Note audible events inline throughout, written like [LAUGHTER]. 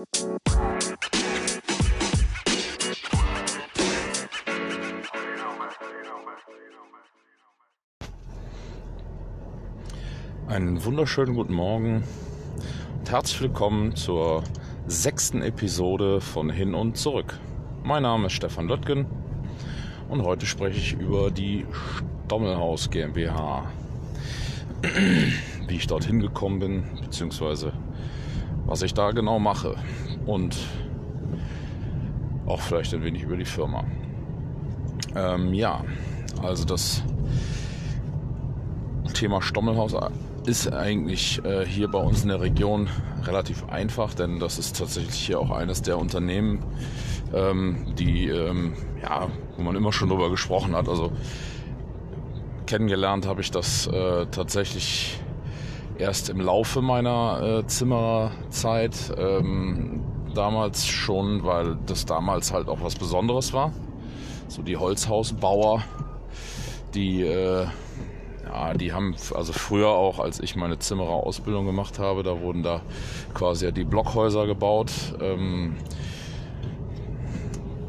Einen wunderschönen guten Morgen und herzlich willkommen zur sechsten Episode von Hin und Zurück. Mein Name ist Stefan Löttgen und heute spreche ich über die Stommelhaus GmbH. Wie ich dorthin gekommen bin, beziehungsweise was ich da genau mache und auch vielleicht ein wenig über die Firma. Ähm, ja, also das Thema Stommelhaus ist eigentlich äh, hier bei uns in der Region relativ einfach, denn das ist tatsächlich hier auch eines der Unternehmen, ähm, die, ähm, ja, wo man immer schon drüber gesprochen hat. Also kennengelernt habe ich das äh, tatsächlich erst im Laufe meiner äh, Zimmerzeit. Ähm, damals schon, weil das damals halt auch was Besonderes war. So die Holzhausbauer, die äh, ja, die haben also früher auch, als ich meine Zimmererausbildung gemacht habe, da wurden da quasi die Blockhäuser gebaut. Ähm,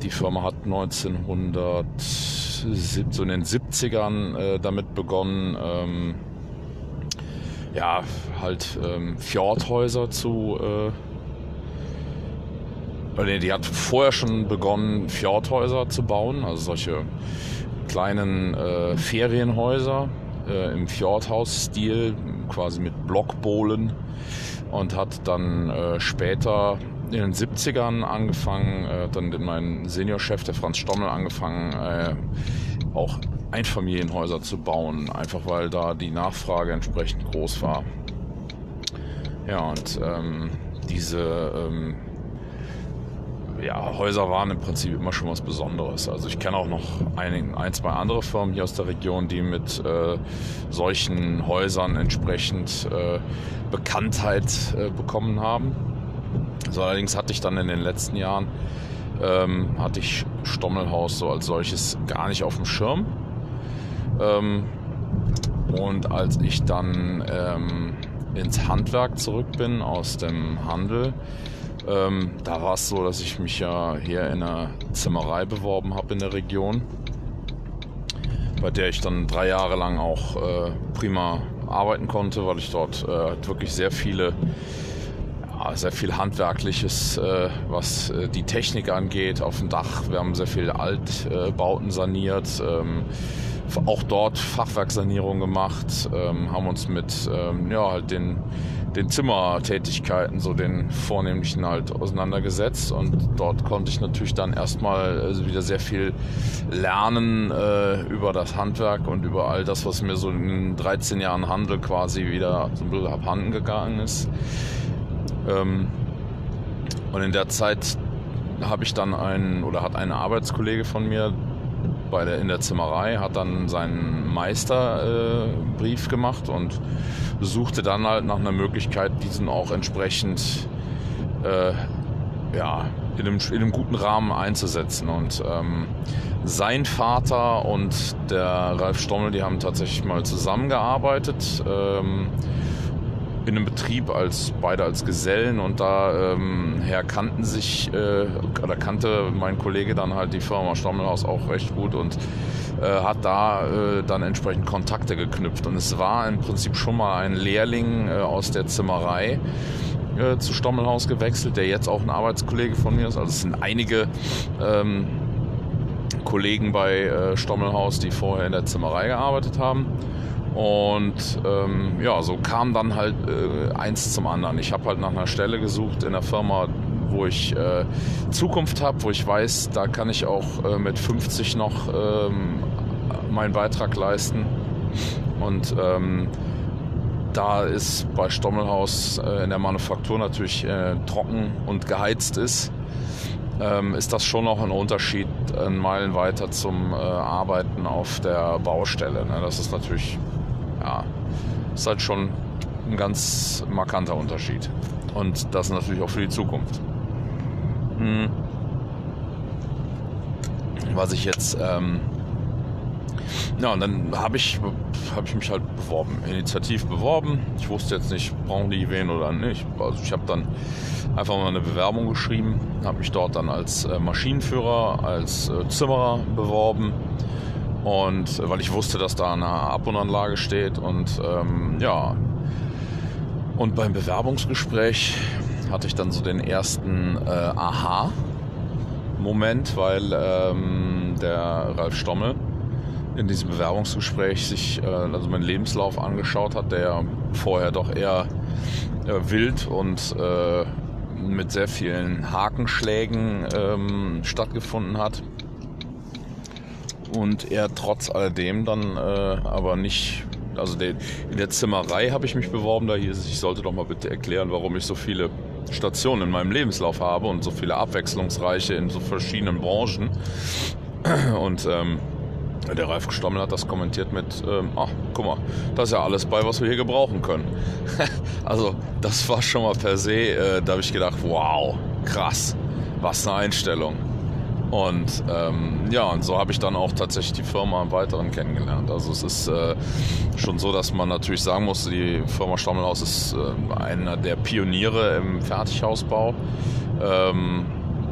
die Firma hat 1900 so in den 70ern äh, damit begonnen, ähm, ja, halt ähm, Fjordhäuser zu. Äh, nee, die hat vorher schon begonnen, Fjordhäuser zu bauen, also solche kleinen äh, Ferienhäuser äh, im Fjordhaus-Stil, quasi mit Blockbohlen und hat dann äh, später in den 70ern angefangen, äh, dann mein Seniorchef, der Franz Stommel, angefangen, äh, auch Einfamilienhäuser zu bauen, einfach weil da die Nachfrage entsprechend groß war. Ja, und ähm, diese ähm, ja, Häuser waren im Prinzip immer schon was Besonderes. Also ich kenne auch noch ein, ein, zwei andere Firmen hier aus der Region, die mit äh, solchen Häusern entsprechend äh, Bekanntheit äh, bekommen haben. Also allerdings hatte ich dann in den letzten Jahren ähm, hatte ich Stommelhaus so als solches gar nicht auf dem Schirm. Ähm, und als ich dann ähm, ins Handwerk zurück bin aus dem Handel, ähm, da war es so, dass ich mich ja hier in einer Zimmerei beworben habe in der Region, bei der ich dann drei Jahre lang auch äh, prima arbeiten konnte, weil ich dort äh, wirklich sehr viele, sehr viel Handwerkliches, äh, was äh, die Technik angeht, auf dem Dach. Wir haben sehr viele Altbauten saniert. Auch dort Fachwerksanierung gemacht, ähm, haben uns mit ähm, ja, halt den den Zimmertätigkeiten, so den vornehmlichen halt auseinandergesetzt und dort konnte ich natürlich dann erstmal also wieder sehr viel lernen äh, über das Handwerk und über all das, was mir so in 13 Jahren Handel quasi wieder so ein bisschen abhanden gegangen ist. Ähm, und in der Zeit habe ich dann einen oder hat ein Arbeitskollege von mir bei der, in der Zimmerei, hat dann seinen Meisterbrief äh, gemacht und suchte dann halt nach einer Möglichkeit, diesen auch entsprechend äh, ja, in einem, in einem guten Rahmen einzusetzen. Und ähm, sein Vater und der Ralf Stommel, die haben tatsächlich mal zusammengearbeitet. Ähm, in einem Betrieb als beide als Gesellen und da ähm, kannten sich äh, oder kannte mein Kollege dann halt die Firma Stommelhaus auch recht gut und äh, hat da äh, dann entsprechend Kontakte geknüpft. Und es war im Prinzip schon mal ein Lehrling äh, aus der Zimmerei äh, zu Stommelhaus gewechselt, der jetzt auch ein Arbeitskollege von mir ist. Also es sind einige ähm, Kollegen bei äh, Stommelhaus, die vorher in der Zimmerei gearbeitet haben. Und ähm, ja, so kam dann halt äh, eins zum anderen. Ich habe halt nach einer Stelle gesucht in der Firma, wo ich äh, Zukunft habe, wo ich weiß, da kann ich auch äh, mit 50 noch ähm, meinen Beitrag leisten. Und ähm, da ist bei Stommelhaus äh, in der Manufaktur natürlich äh, trocken und geheizt ist, ähm, ist das schon noch ein Unterschied ein Meilen weiter zum äh, Arbeiten auf der Baustelle. Ne? Das ist natürlich, ist halt schon ein ganz markanter Unterschied. Und das natürlich auch für die Zukunft. Hm. Was ich jetzt ähm, Ja, und dann habe ich, hab ich mich halt beworben, initiativ beworben. Ich wusste jetzt nicht, brauchen die wen oder nicht. Also ich habe dann einfach mal eine Bewerbung geschrieben, habe mich dort dann als äh, Maschinenführer, als äh, Zimmerer beworben. Und äh, weil ich wusste, dass da eine Abwohnanlage steht und ähm, ja. Und beim Bewerbungsgespräch hatte ich dann so den ersten äh, Aha-Moment, weil ähm, der Ralf Stommel in diesem Bewerbungsgespräch sich äh, also meinen Lebenslauf angeschaut hat, der vorher doch eher äh, wild und äh, mit sehr vielen Hakenschlägen ähm, stattgefunden hat. Und er trotz alledem dann äh, aber nicht, also de, in der Zimmerei habe ich mich beworben, da hieß es, ich sollte doch mal bitte erklären, warum ich so viele Stationen in meinem Lebenslauf habe und so viele abwechslungsreiche in so verschiedenen Branchen. Und ähm, der Ralf Stommel hat das kommentiert mit, ähm, ach, guck mal, das ist ja alles bei, was wir hier gebrauchen können. [LAUGHS] also das war schon mal per se, äh, da habe ich gedacht, wow, krass, was eine Einstellung. Und ähm, ja, und so habe ich dann auch tatsächlich die Firma im Weiteren kennengelernt. Also es ist äh, schon so, dass man natürlich sagen muss, die Firma Stammelhaus ist äh, einer der Pioniere im Fertighausbau. Ähm,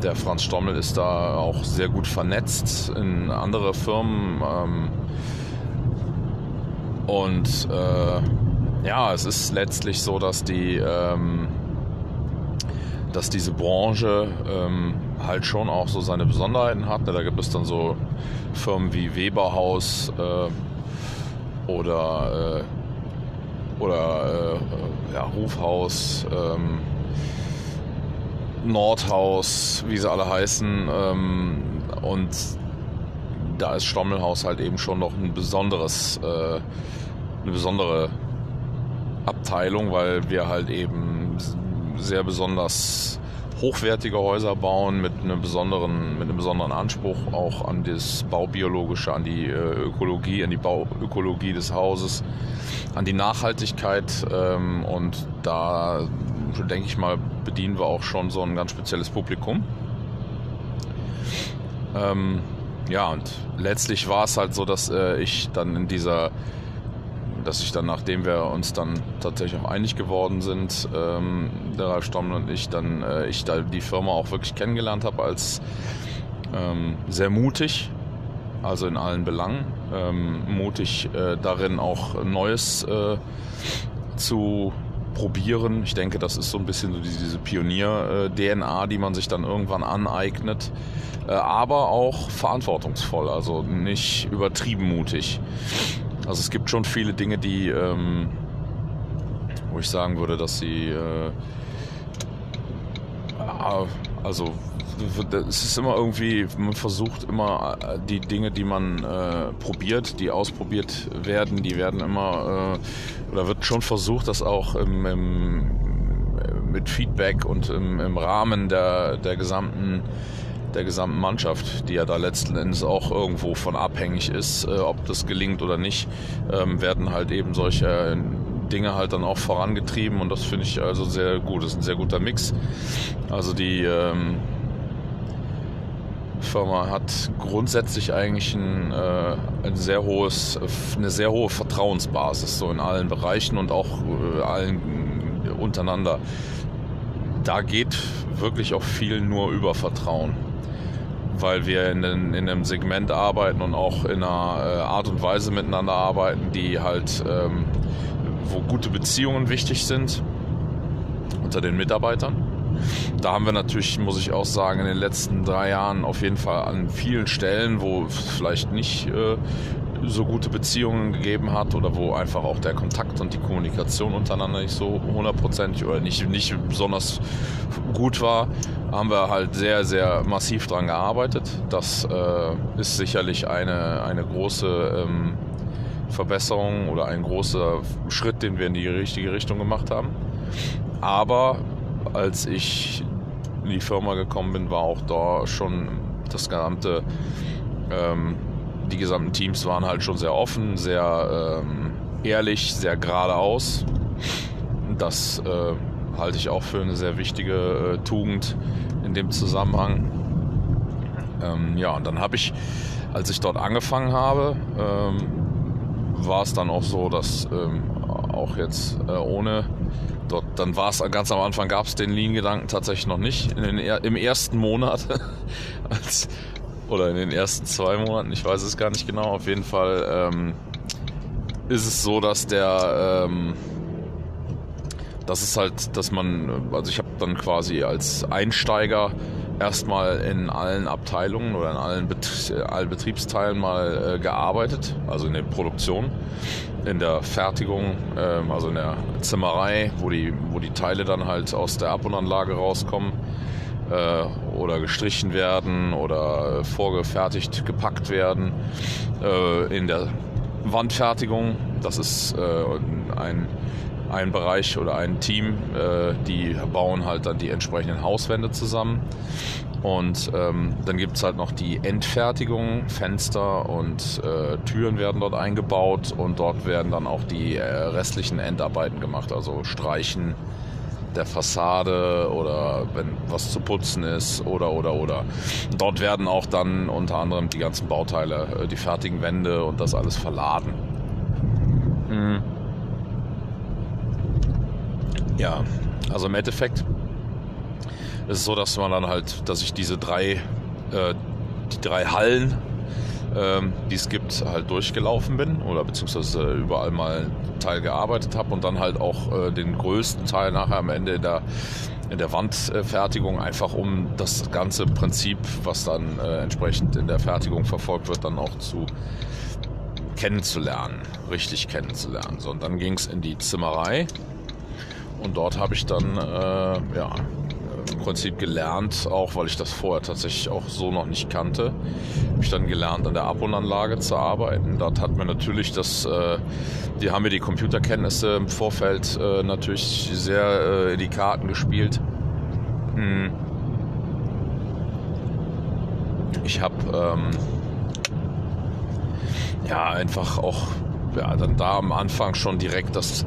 der Franz Stommel ist da auch sehr gut vernetzt in andere Firmen. Ähm, und äh, ja, es ist letztlich so, dass die ähm, dass diese Branche ähm, halt schon auch so seine Besonderheiten hat. Da gibt es dann so Firmen wie Weberhaus äh, oder, äh, oder äh, ja, Hofhaus, ähm, Nordhaus, wie sie alle heißen. Ähm, und da ist Stommelhaus halt eben schon noch ein besonderes, äh, eine besondere Abteilung, weil wir halt eben sehr besonders hochwertige Häuser bauen mit einem besonderen, mit einem besonderen Anspruch auch an das Baubiologische, an die äh, Ökologie, an die Bauökologie des Hauses, an die Nachhaltigkeit ähm, und da denke ich mal bedienen wir auch schon so ein ganz spezielles Publikum. Ähm, ja und letztlich war es halt so, dass äh, ich dann in dieser dass ich dann, nachdem wir uns dann tatsächlich auch einig geworden sind, ähm, der Ralf Stommel und ich, dann äh, ich da die Firma auch wirklich kennengelernt habe als ähm, sehr mutig, also in allen Belangen, ähm, mutig äh, darin auch Neues äh, zu probieren. Ich denke, das ist so ein bisschen so diese Pionier-DNA, die man sich dann irgendwann aneignet, äh, aber auch verantwortungsvoll, also nicht übertrieben mutig. Also es gibt schon viele Dinge, die, ähm, wo ich sagen würde, dass sie, äh, also es ist immer irgendwie, man versucht immer äh, die Dinge, die man äh, probiert, die ausprobiert werden, die werden immer, äh, oder wird schon versucht, das auch im, im, mit Feedback und im, im Rahmen der, der gesamten der gesamten Mannschaft, die ja da letzten Endes auch irgendwo von abhängig ist, äh, ob das gelingt oder nicht, ähm, werden halt eben solche Dinge halt dann auch vorangetrieben und das finde ich also sehr gut. Das ist ein sehr guter Mix. Also die ähm, Firma hat grundsätzlich eigentlich ein, äh, ein sehr hohes, eine sehr hohe Vertrauensbasis so in allen Bereichen und auch äh, allen untereinander. Da geht wirklich auch viel nur über Vertrauen weil wir in, in, einem Segment arbeiten und auch in einer äh, Art und Weise miteinander arbeiten, die halt, ähm, wo gute Beziehungen wichtig sind unter den Mitarbeitern. Da haben wir natürlich, muss ich auch sagen, in den letzten drei Jahren auf jeden Fall an vielen Stellen, wo vielleicht nicht äh, so gute Beziehungen gegeben hat oder wo einfach auch der Kontakt und die Kommunikation untereinander nicht so hundertprozentig oder nicht, nicht besonders gut war, haben wir halt sehr, sehr massiv dran gearbeitet. Das äh, ist sicherlich eine, eine große ähm, Verbesserung oder ein großer Schritt, den wir in die richtige Richtung gemacht haben. Aber als ich in die Firma gekommen bin, war auch da schon das gesamte ähm, die gesamten Teams waren halt schon sehr offen, sehr ähm, ehrlich, sehr geradeaus. Das äh, halte ich auch für eine sehr wichtige äh, Tugend in dem Zusammenhang. Ähm, ja, und dann habe ich, als ich dort angefangen habe, ähm, war es dann auch so, dass ähm, auch jetzt äh, ohne dort, dann war es ganz am Anfang gab es den Lean-Gedanken tatsächlich noch nicht. Den, Im ersten Monat [LAUGHS] als, oder in den ersten zwei Monaten, ich weiß es gar nicht genau. Auf jeden Fall ähm, ist es so, dass der ähm, das ist halt, dass man, also ich habe dann quasi als Einsteiger erstmal in allen Abteilungen oder in allen, Bet allen Betriebsteilen mal äh, gearbeitet, also in der Produktion, in der Fertigung, äh, also in der Zimmerei, wo die, wo die Teile dann halt aus der Ab- und Anlage rauskommen äh, oder gestrichen werden oder vorgefertigt gepackt werden. Äh, in der Wandfertigung, das ist äh, ein ein Bereich oder ein Team, äh, die bauen halt dann die entsprechenden Hauswände zusammen. Und ähm, dann gibt es halt noch die Endfertigung, Fenster und äh, Türen werden dort eingebaut und dort werden dann auch die äh, restlichen Endarbeiten gemacht, also Streichen der Fassade oder wenn was zu putzen ist oder oder oder. Dort werden auch dann unter anderem die ganzen Bauteile, äh, die fertigen Wände und das alles verladen. Mhm. Ja, also im Endeffekt ist es so, dass man dann halt, dass ich diese drei, äh, die drei Hallen, ähm, die es gibt, halt durchgelaufen bin oder beziehungsweise überall mal Teil gearbeitet habe und dann halt auch äh, den größten Teil nachher am Ende in der, in der Wandfertigung, einfach um das ganze Prinzip, was dann äh, entsprechend in der Fertigung verfolgt wird, dann auch zu kennenzulernen, richtig kennenzulernen. So, und dann ging es in die Zimmerei und dort habe ich dann äh, ja, Prinzip gelernt, auch weil ich das vorher tatsächlich auch so noch nicht kannte, habe ich dann gelernt, an der Abwohnanlage zu arbeiten. Dort hat mir natürlich das, äh, die haben mir die Computerkenntnisse im Vorfeld äh, natürlich sehr äh, in die Karten gespielt. Hm. Ich habe ähm, ja einfach auch ja, dann da am Anfang schon direkt das,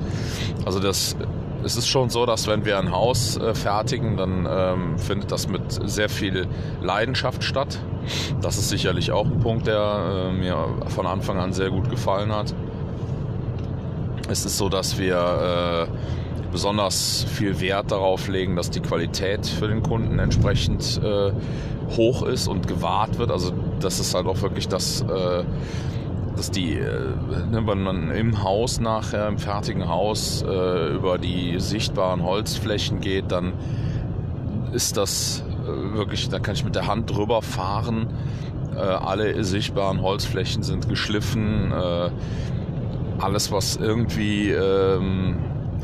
also das es ist schon so, dass wenn wir ein Haus äh, fertigen, dann ähm, findet das mit sehr viel Leidenschaft statt. Das ist sicherlich auch ein Punkt, der äh, mir von Anfang an sehr gut gefallen hat. Es ist so, dass wir äh, besonders viel Wert darauf legen, dass die Qualität für den Kunden entsprechend äh, hoch ist und gewahrt wird. Also das ist halt auch wirklich das äh, dass die, äh, ne, wenn man im Haus nachher, im fertigen Haus, äh, über die sichtbaren Holzflächen geht, dann ist das äh, wirklich, da kann ich mit der Hand drüber fahren. Äh, alle sichtbaren Holzflächen sind geschliffen. Äh, alles, was irgendwie ähm,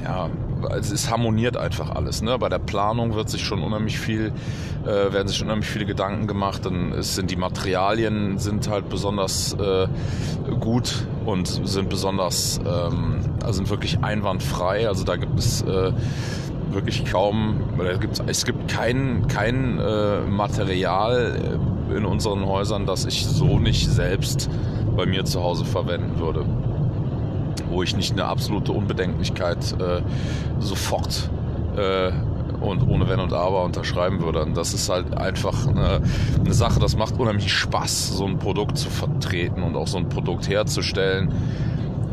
ja, also es harmoniert einfach alles. Ne? Bei der Planung wird sich schon unheimlich viel, äh, werden sich unheimlich viele Gedanken gemacht. Dann sind die Materialien sind halt besonders äh, gut und sind besonders, ähm, also sind wirklich einwandfrei. Also da gibt es äh, wirklich kaum, oder gibt, es gibt kein, kein äh, Material in unseren Häusern, das ich so nicht selbst bei mir zu Hause verwenden würde wo ich nicht eine absolute Unbedenklichkeit äh, sofort äh, und ohne Wenn und Aber unterschreiben würde. Und das ist halt einfach eine, eine, Sache, das macht unheimlich Spaß, so ein Produkt zu vertreten und auch so ein Produkt herzustellen.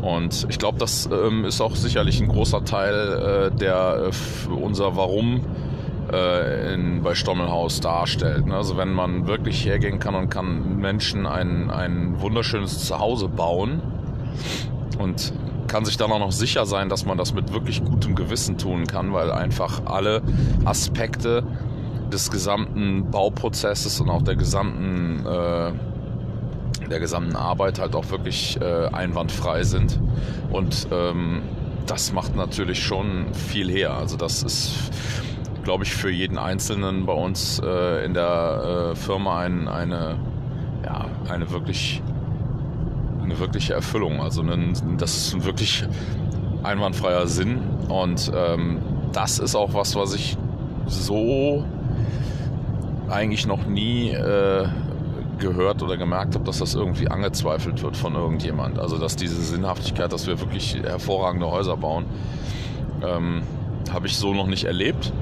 Und ich glaube, das ähm, ist auch sicherlich ein großer Teil, äh, der äh, unser Warum äh, in, bei Stommelhaus darstellt. Ne? Also wenn man wirklich hergehen kann und kann Menschen ein, ein wunderschönes Zuhause bauen und kann sich dann auch noch sicher sein, dass man das mit wirklich gutem Gewissen tun kann, weil einfach alle Aspekte des gesamten Bauprozesses und auch der gesamten äh, der gesamten Arbeit halt auch wirklich äh, einwandfrei sind und ähm, das macht natürlich schon viel her. Also das ist, glaube ich, für jeden Einzelnen bei uns äh, in der äh, Firma ein, eine ja eine wirklich eine wirkliche Erfüllung. Also ein, das ist ein wirklich einwandfreier Sinn. Und ähm, das ist auch was, was ich so eigentlich noch nie äh, gehört oder gemerkt habe, dass das irgendwie angezweifelt wird von irgendjemand. Also dass diese Sinnhaftigkeit, dass wir wirklich hervorragende Häuser bauen, ähm, habe ich so noch nicht erlebt.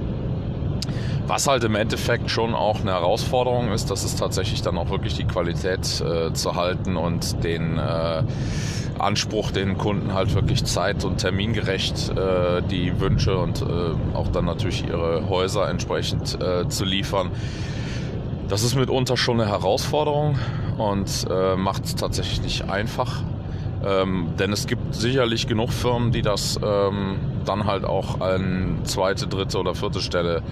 Was halt im Endeffekt schon auch eine Herausforderung ist, das ist tatsächlich dann auch wirklich die Qualität äh, zu halten und den äh, Anspruch, den Kunden halt wirklich zeit- und termingerecht äh, die Wünsche und äh, auch dann natürlich ihre Häuser entsprechend äh, zu liefern. Das ist mitunter schon eine Herausforderung und äh, macht es tatsächlich nicht einfach. Ähm, denn es gibt sicherlich genug Firmen, die das ähm, dann halt auch an zweite, dritte oder vierte Stelle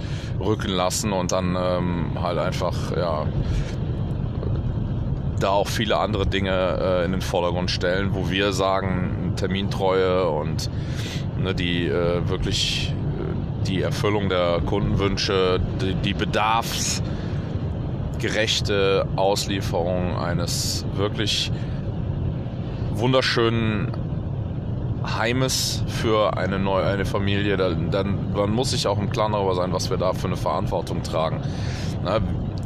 rücken lassen und dann ähm, halt einfach, ja, da auch viele andere Dinge äh, in den Vordergrund stellen, wo wir sagen, Termintreue und ne, die äh, wirklich äh, die Erfüllung der Kundenwünsche, die, die bedarfsgerechte Auslieferung eines wirklich wunderschönen Heimes für eine neue eine Familie, dann, dann man muss sich auch im Klaren darüber sein, was wir da für eine Verantwortung tragen. Na,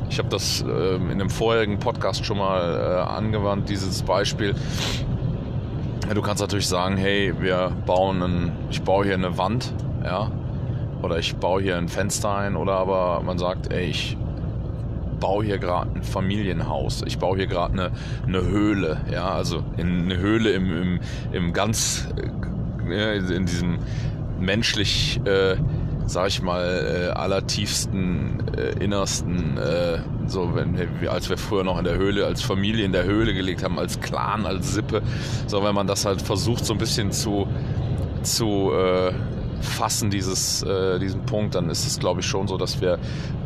ich habe das äh, in dem vorherigen Podcast schon mal äh, angewandt, dieses Beispiel. Du kannst natürlich sagen, hey, wir bauen ein, ich baue hier eine Wand, ja, oder ich baue hier ein Fenster ein, oder aber man sagt, ey, ich baue hier gerade ein Familienhaus, ich baue hier gerade eine, eine Höhle, ja, also in, eine Höhle im, im, im ganz, äh, in diesem menschlich, äh, sag ich mal, äh, allertiefsten, äh, innersten, äh, so wenn als wir früher noch in der Höhle, als Familie in der Höhle gelegt haben, als Clan, als Sippe, so wenn man das halt versucht so ein bisschen zu, zu äh, fassen, dieses, äh, diesen Punkt, dann ist es glaube ich schon so, dass wir,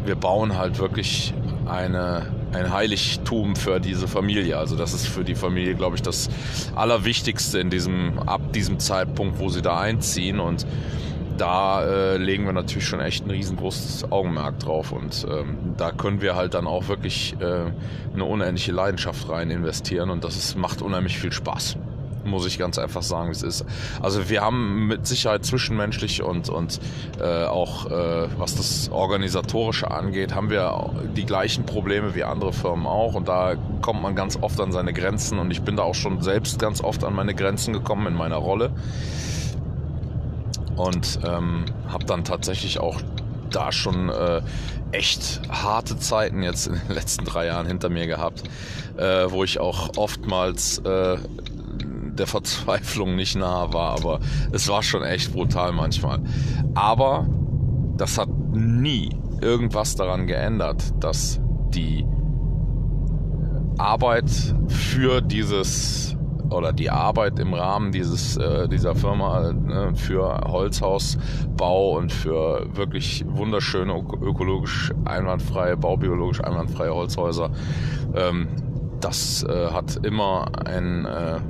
wir bauen halt wirklich eine, ein Heiligtum für diese Familie. Also das ist für die Familie, glaube ich, das Allerwichtigste in diesem, ab diesem Zeitpunkt, wo sie da einziehen. Und da äh, legen wir natürlich schon echt ein riesengroßes Augenmerk drauf. Und ähm, da können wir halt dann auch wirklich äh, eine unendliche Leidenschaft rein investieren. Und das ist, macht unheimlich viel Spaß muss ich ganz einfach sagen, wie es ist. Also wir haben mit Sicherheit zwischenmenschlich und, und äh, auch äh, was das Organisatorische angeht, haben wir die gleichen Probleme wie andere Firmen auch. Und da kommt man ganz oft an seine Grenzen. Und ich bin da auch schon selbst ganz oft an meine Grenzen gekommen in meiner Rolle. Und ähm, habe dann tatsächlich auch da schon äh, echt harte Zeiten jetzt in den letzten drei Jahren hinter mir gehabt, äh, wo ich auch oftmals äh, der Verzweiflung nicht nahe war, aber es war schon echt brutal manchmal. Aber das hat nie irgendwas daran geändert, dass die Arbeit für dieses oder die Arbeit im Rahmen dieses äh, dieser Firma ne, für Holzhausbau und für wirklich wunderschöne ökologisch einwandfreie, baubiologisch einwandfreie Holzhäuser, ähm, das äh, hat immer ein äh,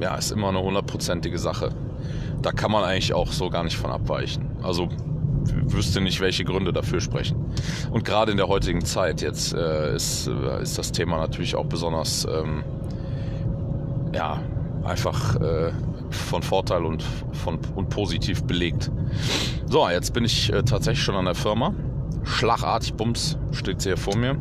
ja, ist immer eine hundertprozentige Sache. Da kann man eigentlich auch so gar nicht von abweichen. Also wüsste nicht, welche Gründe dafür sprechen. Und gerade in der heutigen Zeit jetzt äh, ist, äh, ist das Thema natürlich auch besonders ähm, ja, einfach äh, von Vorteil und, von, und positiv belegt. So, jetzt bin ich äh, tatsächlich schon an der Firma. Schlagartig, Bums, steht sie hier vor mir.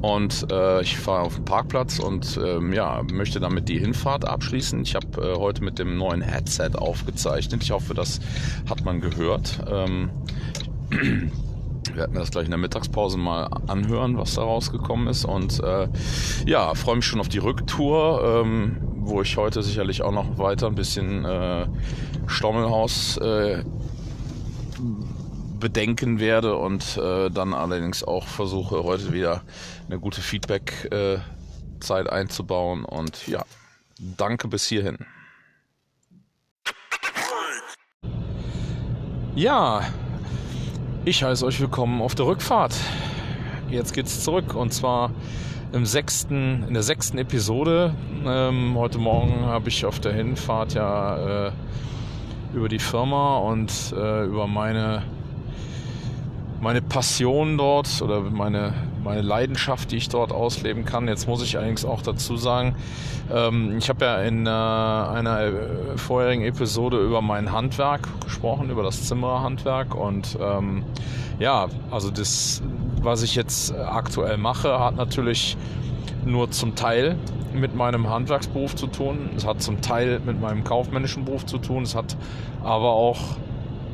Und äh, ich fahre auf den Parkplatz und ähm, ja, möchte damit die Hinfahrt abschließen. Ich habe äh, heute mit dem neuen Headset aufgezeichnet. Ich hoffe, das hat man gehört. Ähm, wir werden das gleich in der Mittagspause mal anhören, was da rausgekommen ist. Und äh, ja, freue mich schon auf die Rücktour, ähm, wo ich heute sicherlich auch noch weiter ein bisschen äh, Stommelhaus äh, bedenken werde und äh, dann allerdings auch versuche, heute wieder eine gute Feedback-Zeit äh, einzubauen. Und ja, danke bis hierhin. Ja, ich heiße euch willkommen auf der Rückfahrt. Jetzt geht's zurück und zwar im sechsten, in der sechsten Episode. Ähm, heute Morgen habe ich auf der Hinfahrt ja äh, über die Firma und äh, über meine meine Passion dort oder meine, meine Leidenschaft, die ich dort ausleben kann. Jetzt muss ich allerdings auch dazu sagen, ähm, ich habe ja in äh, einer äh, vorherigen Episode über mein Handwerk gesprochen, über das Zimmerhandwerk und ähm, ja, also das, was ich jetzt aktuell mache, hat natürlich nur zum Teil mit meinem Handwerksberuf zu tun. Es hat zum Teil mit meinem kaufmännischen Beruf zu tun. Es hat aber auch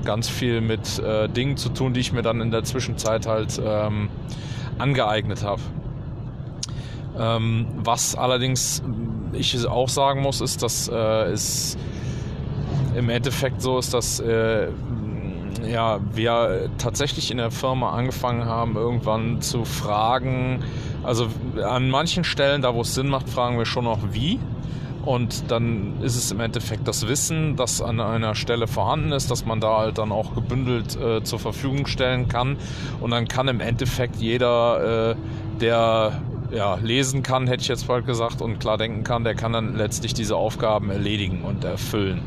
ganz viel mit äh, Dingen zu tun, die ich mir dann in der Zwischenzeit halt ähm, angeeignet habe. Ähm, was allerdings ich auch sagen muss, ist, dass äh, es im Endeffekt so ist, dass äh, ja, wir tatsächlich in der Firma angefangen haben, irgendwann zu fragen, also an manchen Stellen, da wo es Sinn macht, fragen wir schon noch wie. Und dann ist es im Endeffekt das Wissen, das an einer Stelle vorhanden ist, dass man da halt dann auch gebündelt äh, zur Verfügung stellen kann. Und dann kann im Endeffekt jeder, äh, der ja, lesen kann, hätte ich jetzt bald gesagt, und klar denken kann, der kann dann letztlich diese Aufgaben erledigen und erfüllen.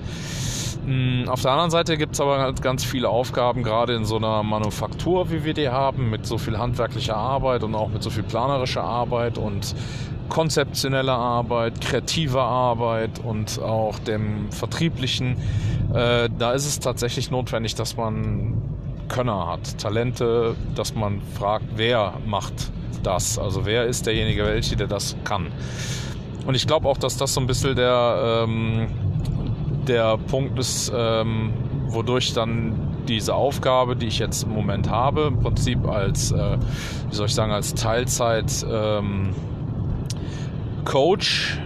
Hm, auf der anderen Seite gibt es aber halt ganz viele Aufgaben, gerade in so einer Manufaktur, wie wir die haben, mit so viel handwerklicher Arbeit und auch mit so viel planerischer Arbeit und konzeptioneller Arbeit, kreativer Arbeit und auch dem vertrieblichen. Äh, da ist es tatsächlich notwendig, dass man Könner hat, Talente, dass man fragt, wer macht das? Also wer ist derjenige, welche, der das kann? Und ich glaube auch, dass das so ein bisschen der ähm, der Punkt ist, ähm, wodurch dann diese Aufgabe, die ich jetzt im Moment habe, im Prinzip als, äh, wie soll ich sagen, als Teilzeit ähm, Coach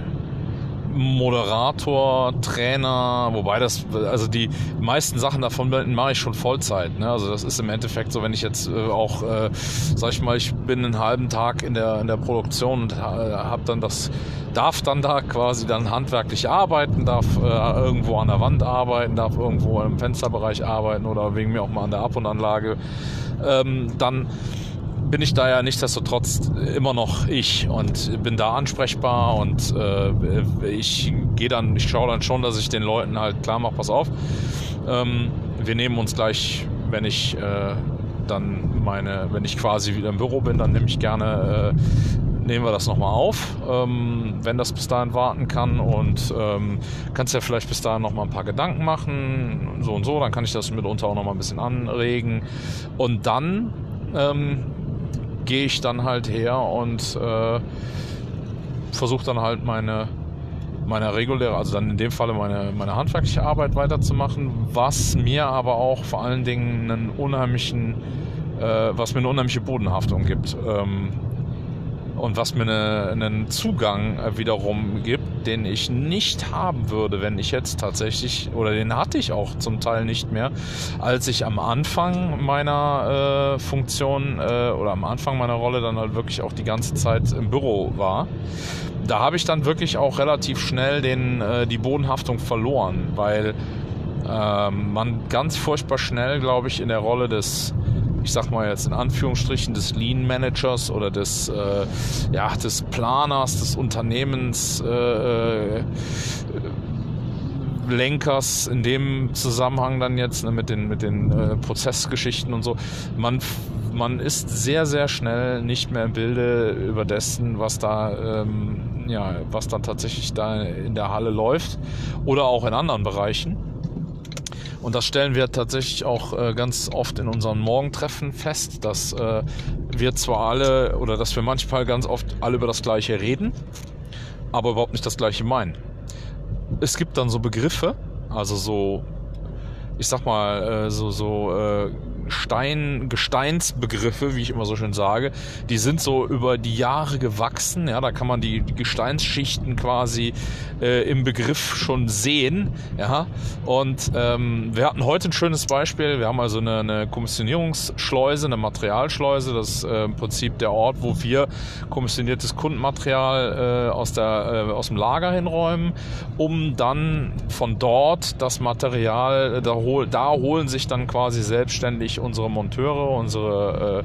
Moderator, Trainer, wobei das, also die meisten Sachen davon mache ich schon Vollzeit. Ne? Also das ist im Endeffekt so, wenn ich jetzt äh, auch, äh, sag ich mal, ich bin einen halben Tag in der, in der Produktion und äh, habe dann das, darf dann da quasi dann handwerklich arbeiten, darf äh, irgendwo an der Wand arbeiten, darf irgendwo im Fensterbereich arbeiten oder wegen mir auch mal an der Ab- und Anlage, ähm, dann bin ich da ja nichtsdestotrotz immer noch ich und bin da ansprechbar und äh, ich gehe dann, ich schaue dann schon, dass ich den Leuten halt klar mache, pass auf, ähm, wir nehmen uns gleich, wenn ich äh, dann meine, wenn ich quasi wieder im Büro bin, dann nehme ich gerne, äh, nehmen wir das nochmal auf, ähm, wenn das bis dahin warten kann und ähm, kannst ja vielleicht bis dahin nochmal ein paar Gedanken machen, so und so, dann kann ich das mitunter auch nochmal ein bisschen anregen und dann ähm, gehe ich dann halt her und äh, versuche dann halt meine, meine reguläre, also dann in dem Falle meine, meine handwerkliche Arbeit weiterzumachen, was mir aber auch vor allen Dingen einen unheimlichen, äh, was mir eine unheimliche Bodenhaftung gibt. Ähm, und was mir eine, einen Zugang äh, wiederum gibt, den ich nicht haben würde, wenn ich jetzt tatsächlich, oder den hatte ich auch zum Teil nicht mehr, als ich am Anfang meiner äh, Funktion äh, oder am Anfang meiner Rolle dann halt wirklich auch die ganze Zeit im Büro war. Da habe ich dann wirklich auch relativ schnell den, äh, die Bodenhaftung verloren, weil ähm, man ganz furchtbar schnell, glaube ich, in der Rolle des ich sag mal jetzt in Anführungsstrichen des Lean Managers oder des, äh, ja, des Planers, des Unternehmens, äh, äh, Lenkers in dem Zusammenhang dann jetzt ne, mit den, mit den äh, Prozessgeschichten und so. Man, man ist sehr, sehr schnell nicht mehr im Bilde über dessen, was da, ähm, ja, was dann tatsächlich da in der Halle läuft oder auch in anderen Bereichen. Und das stellen wir tatsächlich auch äh, ganz oft in unseren Morgentreffen fest, dass äh, wir zwar alle oder dass wir manchmal ganz oft alle über das Gleiche reden, aber überhaupt nicht das Gleiche meinen. Es gibt dann so Begriffe, also so, ich sag mal, äh, so, so äh, Stein, Gesteinsbegriffe, wie ich immer so schön sage, die sind so über die Jahre gewachsen. Ja, da kann man die, Gesteinsschichten quasi äh, im Begriff schon sehen. Ja, und ähm, wir hatten heute ein schönes Beispiel. Wir haben also eine, eine Kommissionierungsschleuse, eine Materialschleuse. Das ist äh, im Prinzip der Ort, wo wir kommissioniertes Kundenmaterial äh, aus, der, äh, aus dem Lager hinräumen, um dann von dort das Material, äh, da, hol, da holen sich dann quasi selbstständig unsere Monteure, unsere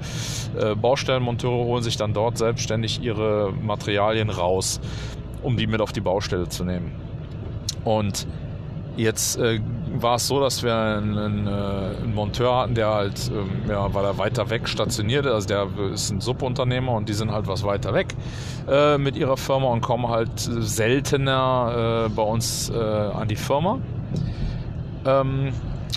äh, äh, Baustellenmonteure holen sich dann dort selbstständig ihre Materialien raus, um die mit auf die Baustelle zu nehmen. Und jetzt äh, war es so, dass wir einen, einen, äh, einen Monteur hatten, der halt, ähm, ja, weil er weiter weg stationiert also der ist ein Subunternehmer und die sind halt was weiter weg äh, mit ihrer Firma und kommen halt seltener äh, bei uns äh, an die Firma. Ähm,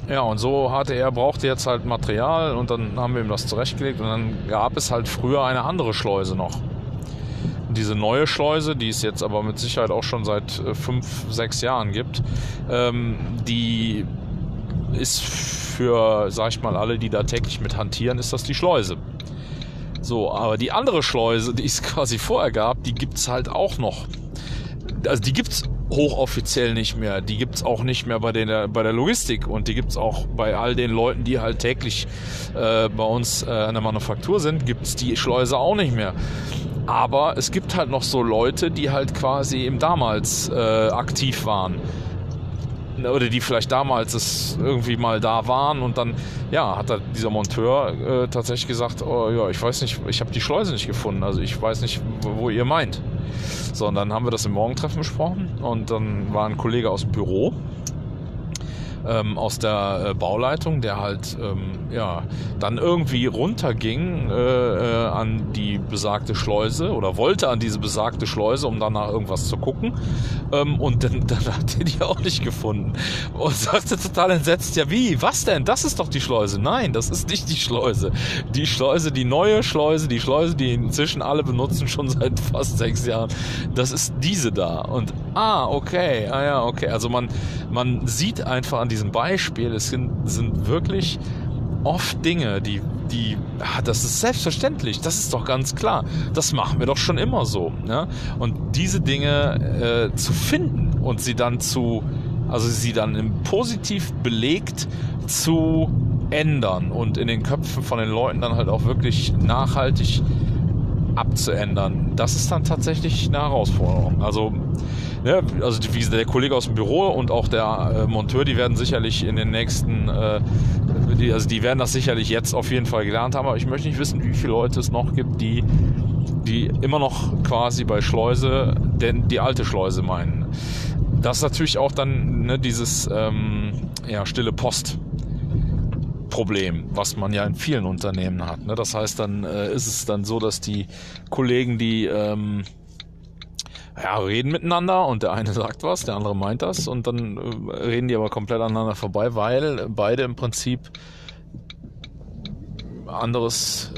ja, und so hatte er, brauchte jetzt halt Material und dann haben wir ihm das zurechtgelegt und dann gab es halt früher eine andere Schleuse noch. Diese neue Schleuse, die es jetzt aber mit Sicherheit auch schon seit äh, fünf, sechs Jahren gibt, ähm, die ist für, sag ich mal, alle, die da täglich mit hantieren, ist das die Schleuse. So, aber die andere Schleuse, die es [LAUGHS] quasi vorher gab, die gibt's halt auch noch. Also die gibt's hochoffiziell nicht mehr. Die gibt's auch nicht mehr bei, den, bei der Logistik und die gibt's auch bei all den Leuten, die halt täglich äh, bei uns äh, an der Manufaktur sind, gibt's die Schleuse auch nicht mehr. Aber es gibt halt noch so Leute, die halt quasi im damals äh, aktiv waren oder die vielleicht damals es irgendwie mal da waren und dann ja hat da dieser Monteur äh, tatsächlich gesagt oh ja ich weiß nicht ich habe die Schleuse nicht gefunden also ich weiß nicht wo ihr meint so und dann haben wir das im Morgentreffen besprochen und dann war ein Kollege aus dem Büro ähm, aus der äh, Bauleitung, der halt ähm, ja dann irgendwie runterging äh, äh, an die besagte Schleuse oder wollte an diese besagte Schleuse, um dann nach irgendwas zu gucken. Ähm, und dann, [LAUGHS] dann hat er die auch nicht gefunden und sagte total entsetzt, ja wie, was denn? Das ist doch die Schleuse. Nein, das ist nicht die Schleuse. Die Schleuse, die neue Schleuse, die Schleuse, die inzwischen alle benutzen, schon seit fast sechs Jahren, das ist diese da. Und ah, okay, ah ja, okay. Also man, man sieht einfach an diesem Beispiel, es sind, sind wirklich oft Dinge, die, die, ah, das ist selbstverständlich, das ist doch ganz klar. Das machen wir doch schon immer so. Ne? Und diese Dinge äh, zu finden und sie dann zu, also sie dann positiv belegt zu ändern und in den Köpfen von den Leuten dann halt auch wirklich nachhaltig abzuändern, das ist dann tatsächlich eine Herausforderung. Also ja, also wie der Kollege aus dem Büro und auch der äh, Monteur, die werden sicherlich in den nächsten, äh, die, also die werden das sicherlich jetzt auf jeden Fall gelernt haben, aber ich möchte nicht wissen, wie viele Leute es noch gibt, die, die immer noch quasi bei Schleuse denn die alte Schleuse meinen. Das ist natürlich auch dann ne, dieses ähm, ja, stille Post. Problem, was man ja in vielen Unternehmen hat. Ne? Das heißt, dann äh, ist es dann so, dass die Kollegen, die ähm, ja, reden miteinander und der eine sagt was, der andere meint das und dann äh, reden die aber komplett aneinander vorbei, weil beide im Prinzip anderes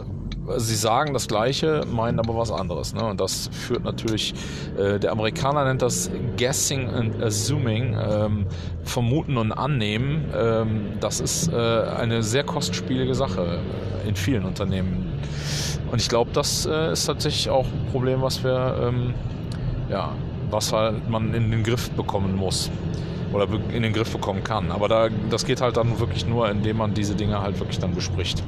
sie sagen das Gleiche, meinen aber was anderes. Ne? Und das führt natürlich, äh, der Amerikaner nennt das Guessing and Assuming, ähm, vermuten und annehmen. Ähm, das ist äh, eine sehr kostspielige Sache in vielen Unternehmen. Und ich glaube, das äh, ist tatsächlich auch ein Problem, was wir ähm, ja, was halt man in den Griff bekommen muss oder in den Griff bekommen kann. Aber da, das geht halt dann wirklich nur, indem man diese Dinge halt wirklich dann bespricht.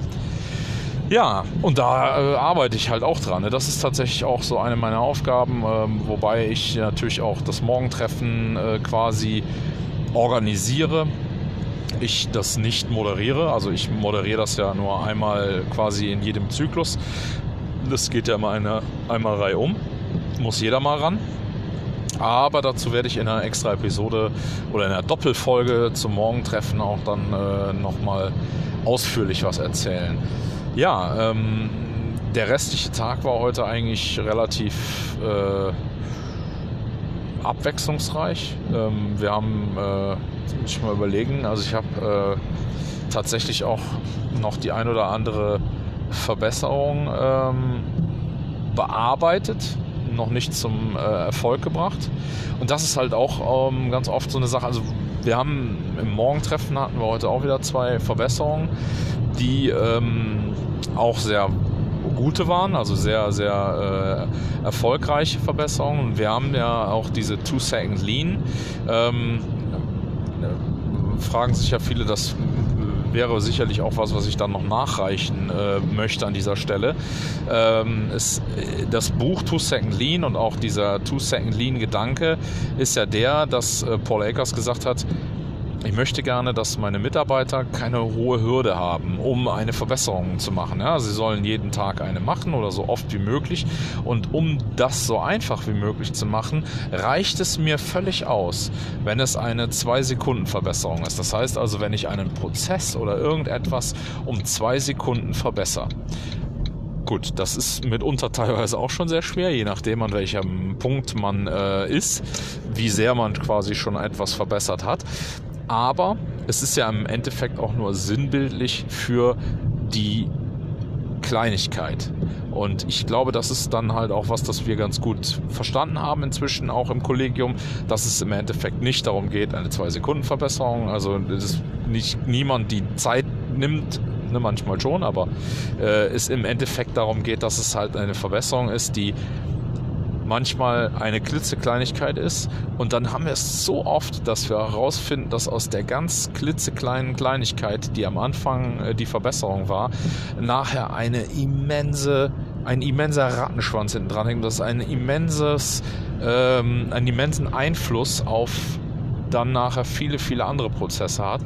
Ja, und da äh, arbeite ich halt auch dran. Ne? Das ist tatsächlich auch so eine meiner Aufgaben, ähm, wobei ich natürlich auch das Morgentreffen äh, quasi organisiere. Ich das nicht moderiere, also ich moderiere das ja nur einmal quasi in jedem Zyklus. Das geht ja immer eine, einmal Reihe um muss jeder mal ran. Aber dazu werde ich in einer extra Episode oder in einer Doppelfolge zum Morgentreffen auch dann äh, nochmal ausführlich was erzählen. Ja, ähm, der restliche Tag war heute eigentlich relativ äh, abwechslungsreich. Ähm, wir haben, äh, muss ich mal überlegen, also ich habe äh, tatsächlich auch noch die ein oder andere Verbesserung ähm, bearbeitet noch nicht zum äh, Erfolg gebracht. Und das ist halt auch ähm, ganz oft so eine Sache. Also wir haben im Morgentreffen hatten wir heute auch wieder zwei Verbesserungen, die ähm, auch sehr gute waren, also sehr, sehr äh, erfolgreiche Verbesserungen. Wir haben ja auch diese Two-Second Lean. Ähm, fragen sich ja viele, das wäre sicherlich auch was, was ich dann noch nachreichen äh, möchte an dieser Stelle. Ähm, es, das Buch Two Second Lean und auch dieser Two Second Lean Gedanke ist ja der, dass äh, Paul Akers gesagt hat, ich möchte gerne, dass meine Mitarbeiter keine hohe Hürde haben, um eine Verbesserung zu machen. Ja, sie sollen jeden Tag eine machen oder so oft wie möglich. Und um das so einfach wie möglich zu machen, reicht es mir völlig aus, wenn es eine 2-Sekunden-Verbesserung ist. Das heißt also, wenn ich einen Prozess oder irgendetwas um zwei Sekunden verbessere. Gut, das ist mitunter teilweise auch schon sehr schwer, je nachdem an welchem Punkt man äh, ist, wie sehr man quasi schon etwas verbessert hat aber es ist ja im Endeffekt auch nur sinnbildlich für die Kleinigkeit. Und ich glaube, das ist dann halt auch was, das wir ganz gut verstanden haben inzwischen auch im Kollegium, dass es im Endeffekt nicht darum geht, eine 2-Sekunden-Verbesserung. Also das nicht niemand die Zeit nimmt, ne, manchmal schon, aber äh, es im Endeffekt darum geht, dass es halt eine Verbesserung ist, die manchmal eine klitzekleinigkeit ist. Und dann haben wir es so oft, dass wir herausfinden, dass aus der ganz klitzekleinen Kleinigkeit, die am Anfang äh, die Verbesserung war, nachher eine immense ein immenser Rattenschwanz hinten dran hängt, das ein immenses, ähm, einen immensen Einfluss auf dann nachher viele, viele andere Prozesse hat.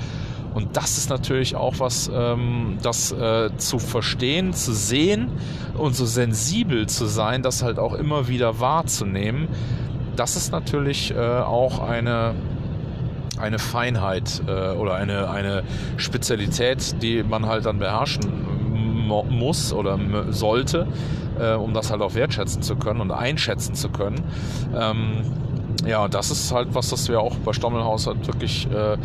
Und das ist natürlich auch was, ähm, das äh, zu verstehen, zu sehen und so sensibel zu sein, das halt auch immer wieder wahrzunehmen. Das ist natürlich äh, auch eine eine Feinheit äh, oder eine, eine Spezialität, die man halt dann beherrschen muss oder sollte, äh, um das halt auch wertschätzen zu können und einschätzen zu können. Ähm, ja, das ist halt was, das wir auch bei Stommelhaus halt wirklich äh,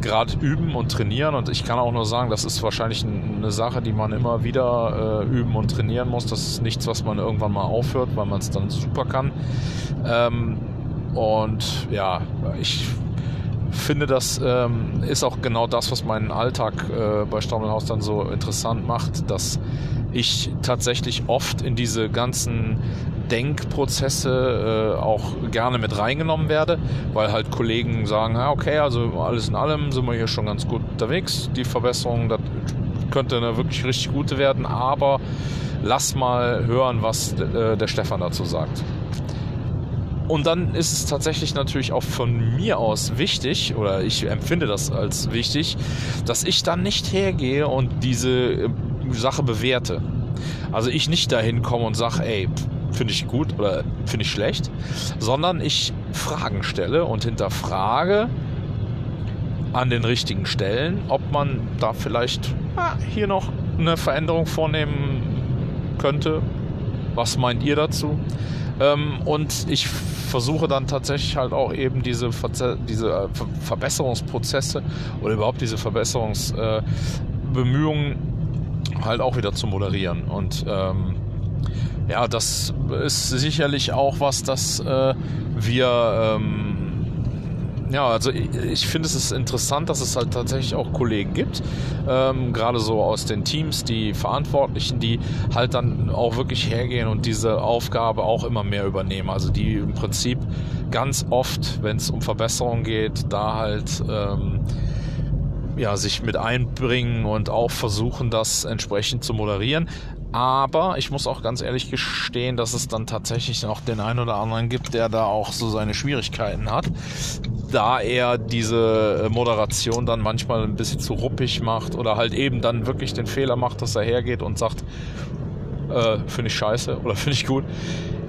gerade üben und trainieren. Und ich kann auch nur sagen, das ist wahrscheinlich eine Sache, die man immer wieder äh, üben und trainieren muss. Das ist nichts, was man irgendwann mal aufhört, weil man es dann super kann. Ähm, und ja, ich finde, das ähm, ist auch genau das, was meinen Alltag äh, bei Stammelhaus dann so interessant macht, dass ich tatsächlich oft in diese ganzen Denkprozesse äh, auch gerne mit reingenommen werde, weil halt Kollegen sagen, ja, okay, also alles in allem sind wir hier schon ganz gut unterwegs. Die Verbesserung, das könnte eine wirklich richtig gute werden, aber lass mal hören, was äh, der Stefan dazu sagt. Und dann ist es tatsächlich natürlich auch von mir aus wichtig, oder ich empfinde das als wichtig, dass ich dann nicht hergehe und diese äh, Sache bewerte. Also ich nicht dahin komme und sage, ey, finde ich gut oder finde ich schlecht, sondern ich Fragen stelle und hinterfrage an den richtigen Stellen, ob man da vielleicht ah, hier noch eine Veränderung vornehmen könnte. Was meint ihr dazu? Ähm, und ich versuche dann tatsächlich halt auch eben diese, Verze diese äh, Verbesserungsprozesse oder überhaupt diese Verbesserungsbemühungen äh, halt auch wieder zu moderieren. Und ähm, ja, das ist sicherlich auch was, das äh, wir ähm, ja, also ich, ich finde es ist interessant, dass es halt tatsächlich auch Kollegen gibt, ähm, gerade so aus den Teams, die Verantwortlichen, die halt dann auch wirklich hergehen und diese Aufgabe auch immer mehr übernehmen. Also die im Prinzip ganz oft, wenn es um Verbesserungen geht, da halt ähm, ja, sich mit einbringen und auch versuchen, das entsprechend zu moderieren. Aber ich muss auch ganz ehrlich gestehen, dass es dann tatsächlich noch den einen oder anderen gibt, der da auch so seine Schwierigkeiten hat, da er diese äh, Moderation dann manchmal ein bisschen zu ruppig macht oder halt eben dann wirklich den Fehler macht, dass er hergeht und sagt, äh, finde ich scheiße oder [LAUGHS] finde ich gut.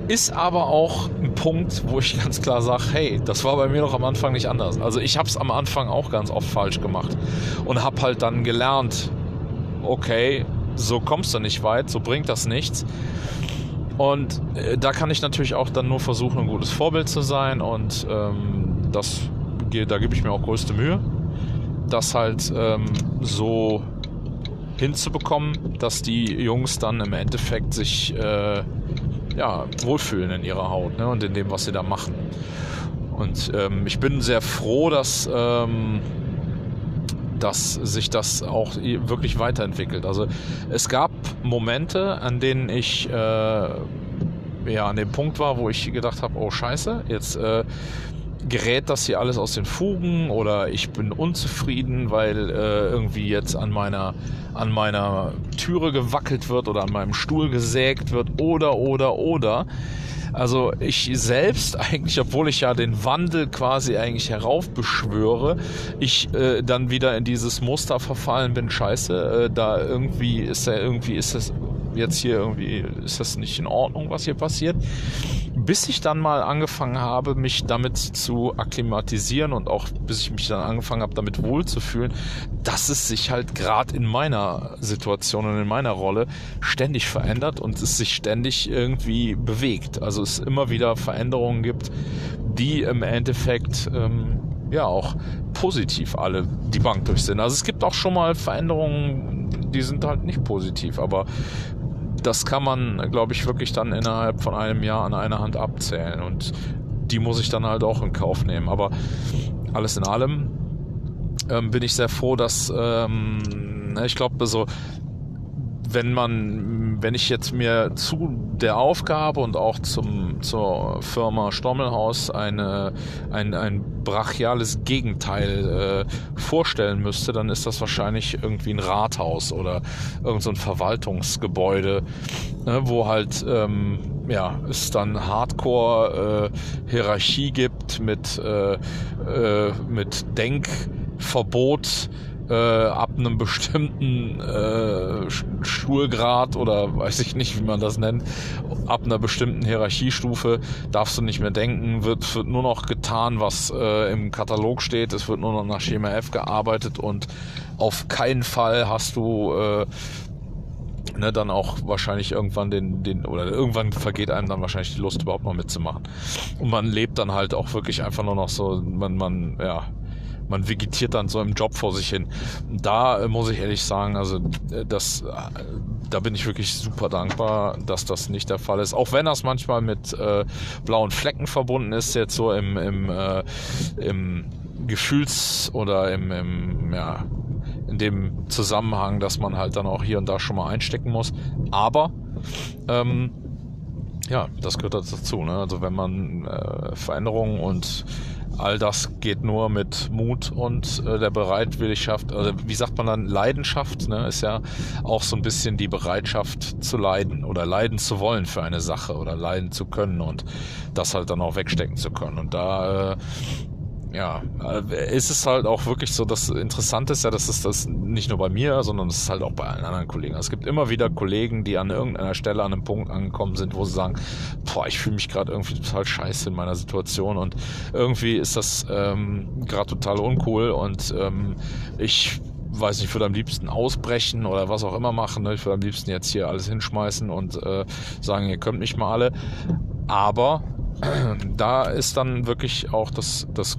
Ist aber auch ein Punkt, wo ich ganz klar sage, hey, das war bei mir doch am Anfang nicht anders. Also ich habe es am Anfang auch ganz oft falsch gemacht und habe halt dann gelernt, okay, so kommst du nicht weit, so bringt das nichts. Und äh, da kann ich natürlich auch dann nur versuchen, ein gutes Vorbild zu sein und ähm, das, da gebe ich mir auch größte Mühe, das halt ähm, so hinzubekommen, dass die Jungs dann im Endeffekt sich äh, ja, wohlfühlen in ihrer Haut ne, und in dem, was sie da machen. Und ähm, ich bin sehr froh, dass, ähm, dass sich das auch wirklich weiterentwickelt. Also es gab Momente, an denen ich äh, ja an dem Punkt war, wo ich gedacht habe, oh scheiße, jetzt äh, gerät das hier alles aus den Fugen oder ich bin unzufrieden, weil äh, irgendwie jetzt an meiner an meiner Türe gewackelt wird oder an meinem Stuhl gesägt wird oder oder oder. Also ich selbst [LAUGHS] eigentlich, obwohl ich ja den Wandel quasi eigentlich heraufbeschwöre, ich äh, dann wieder in dieses Muster verfallen bin, scheiße, äh, da irgendwie ist da irgendwie ist das jetzt hier irgendwie, ist das nicht in Ordnung, was hier passiert. Bis ich dann mal angefangen habe, mich damit zu akklimatisieren und auch bis ich mich dann angefangen habe, damit wohlzufühlen, dass es sich halt gerade in meiner Situation und in meiner Rolle ständig verändert und es sich ständig irgendwie bewegt. Also es immer wieder Veränderungen gibt, die im Endeffekt ähm, ja auch positiv alle die Bank durch sind. Also es gibt auch schon mal Veränderungen, die sind halt nicht positiv, aber das kann man, glaube ich, wirklich dann innerhalb von einem Jahr an einer Hand abzählen. Und die muss ich dann halt auch in Kauf nehmen. Aber alles in allem ähm, bin ich sehr froh, dass ähm, ich glaube, so wenn man, wenn ich jetzt mir zu der Aufgabe und auch zum, zur Firma Stommelhaus eine, ein, ein brachiales Gegenteil äh, vorstellen müsste, dann ist das wahrscheinlich irgendwie ein Rathaus oder irgendein so Verwaltungsgebäude, ne, wo halt ähm, ja, es dann Hardcore-Hierarchie äh, gibt mit, äh, äh, mit Denkverbot äh, ab einem bestimmten äh, Schulgrad oder weiß ich nicht, wie man das nennt, ab einer bestimmten Hierarchiestufe darfst du nicht mehr denken, wird, wird nur noch getan, was äh, im Katalog steht, es wird nur noch nach Schema F gearbeitet und auf keinen Fall hast du äh, ne, dann auch wahrscheinlich irgendwann den, den, oder irgendwann vergeht einem dann wahrscheinlich die Lust überhaupt noch mitzumachen. Und man lebt dann halt auch wirklich einfach nur noch so, man, man, ja, man vegetiert dann so im Job vor sich hin. Da äh, muss ich ehrlich sagen, also äh, das, äh, da bin ich wirklich super dankbar, dass das nicht der Fall ist. Auch wenn das manchmal mit blauen Flecken verbunden ist, jetzt so im, im, im Gefühls- oder im, im ja, in dem Zusammenhang, dass man halt dann auch hier und da schon mal einstecken muss. Aber ähm, ja, das gehört dazu. Ne? Also wenn man äh, Veränderungen und all das geht nur mit Mut und äh, der Bereitwilligschaft, also wie sagt man dann, Leidenschaft, ne, ist ja auch so ein bisschen die Bereitschaft zu leiden oder leiden zu wollen für eine Sache oder leiden zu können und das halt dann auch wegstecken zu können. Und da äh, ja, äh, ist es halt auch wirklich so, das Interessante ist ja, dass es das nicht nur bei mir, sondern es ist halt auch bei allen anderen Kollegen. Es gibt immer wieder Kollegen, die an irgendeiner Stelle an einem Punkt angekommen sind, wo sie sagen, boah, ich fühle mich gerade irgendwie total scheiße in meiner Situation und irgendwie ist das ähm, gerade total uncool und ähm, ich weiß nicht, ich würde am liebsten ausbrechen oder was auch immer machen. Ne? Ich würde am liebsten jetzt hier alles hinschmeißen und äh, sagen, ihr könnt mich mal alle. Aber [CLEARS THROAT] da ist dann wirklich auch das, das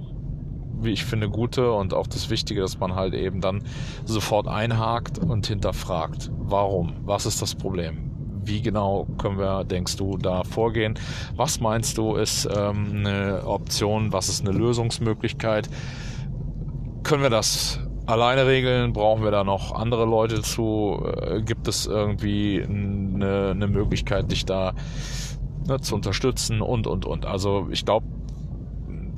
wie ich finde, gute und auch das Wichtige, dass man halt eben dann sofort einhakt und hinterfragt, warum, was ist das Problem, wie genau können wir, denkst du, da vorgehen? Was meinst du, ist ähm, eine Option? Was ist eine Lösungsmöglichkeit? Können wir das alleine regeln? Brauchen wir da noch andere Leute zu? Äh, gibt es irgendwie eine, eine Möglichkeit, dich da ne, zu unterstützen und, und, und? Also ich glaube,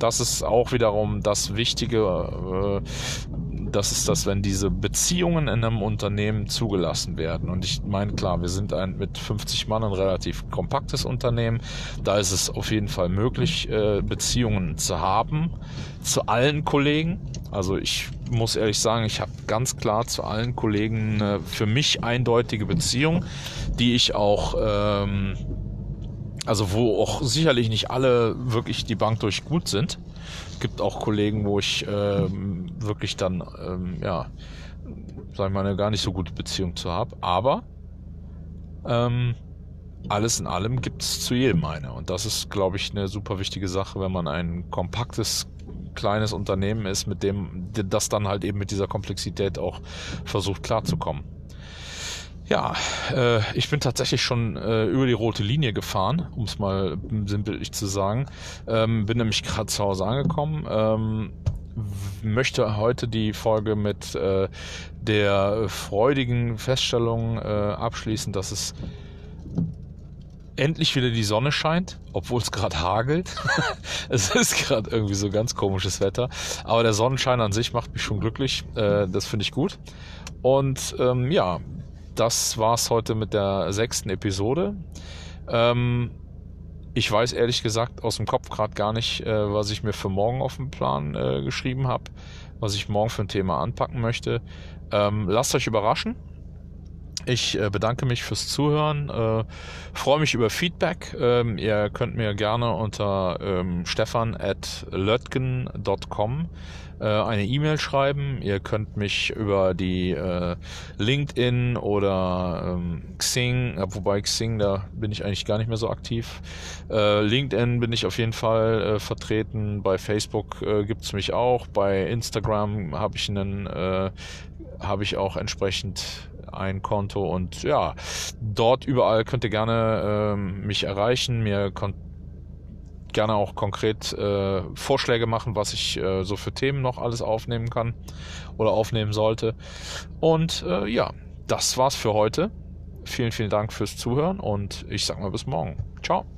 das ist auch wiederum das Wichtige, äh, das ist das, wenn diese Beziehungen in einem Unternehmen zugelassen werden. Und ich meine, klar, wir sind ein mit 50 Mann ein relativ kompaktes Unternehmen. Da ist es auf jeden Fall möglich, äh, Beziehungen zu haben zu allen Kollegen. Also ich muss ehrlich sagen, ich habe ganz klar zu allen Kollegen eine für mich eindeutige Beziehung, die ich auch ähm, also wo auch sicherlich nicht alle wirklich die Bank durch gut sind. Gibt auch Kollegen, wo ich ähm, wirklich dann, ähm, ja, sag ich mal, eine gar nicht so gute Beziehung zu habe. Aber ähm, alles in allem gibt es zu jedem eine. Und das ist, glaube ich, eine super wichtige Sache, wenn man ein kompaktes kleines Unternehmen ist, mit dem das dann halt eben mit dieser Komplexität auch versucht klarzukommen. Ja, äh, ich bin tatsächlich schon äh, über die rote Linie gefahren, um es mal sinnbildlich zu sagen. Ähm, bin nämlich gerade zu Hause angekommen. Ähm, möchte heute die Folge mit äh, der freudigen Feststellung äh, abschließen, dass es endlich wieder die Sonne scheint, obwohl es gerade hagelt. [LAUGHS] es ist gerade irgendwie so ganz komisches Wetter. Aber der Sonnenschein an sich macht mich schon glücklich. Äh, das finde ich gut. Und ähm, ja, das war's heute mit der sechsten Episode. Ähm, ich weiß ehrlich gesagt aus dem Kopf gerade gar nicht, äh, was ich mir für morgen auf dem Plan äh, geschrieben habe, was ich morgen für ein Thema anpacken möchte. Ähm, lasst euch überraschen. Ich äh, bedanke mich fürs Zuhören, äh, freue mich über Feedback. Ähm, ihr könnt mir gerne unter ähm, stefan at lötgen.com äh, eine E-Mail schreiben. Ihr könnt mich über die LinkedIn oder ähm, Xing, wobei Xing, da bin ich eigentlich gar nicht mehr so aktiv. LinkedIn bin ich auf jeden Fall vertreten. Bei Facebook äh, gibt's mich auch. Bei Instagram habe ich einen, habe ich auch entsprechend ein Konto und ja, dort überall könnt ihr gerne ähm, mich erreichen, mir gerne auch konkret äh, Vorschläge machen, was ich äh, so für Themen noch alles aufnehmen kann oder aufnehmen sollte. Und äh, ja, das war's für heute. Vielen, vielen Dank fürs Zuhören und ich sag mal bis morgen. Ciao.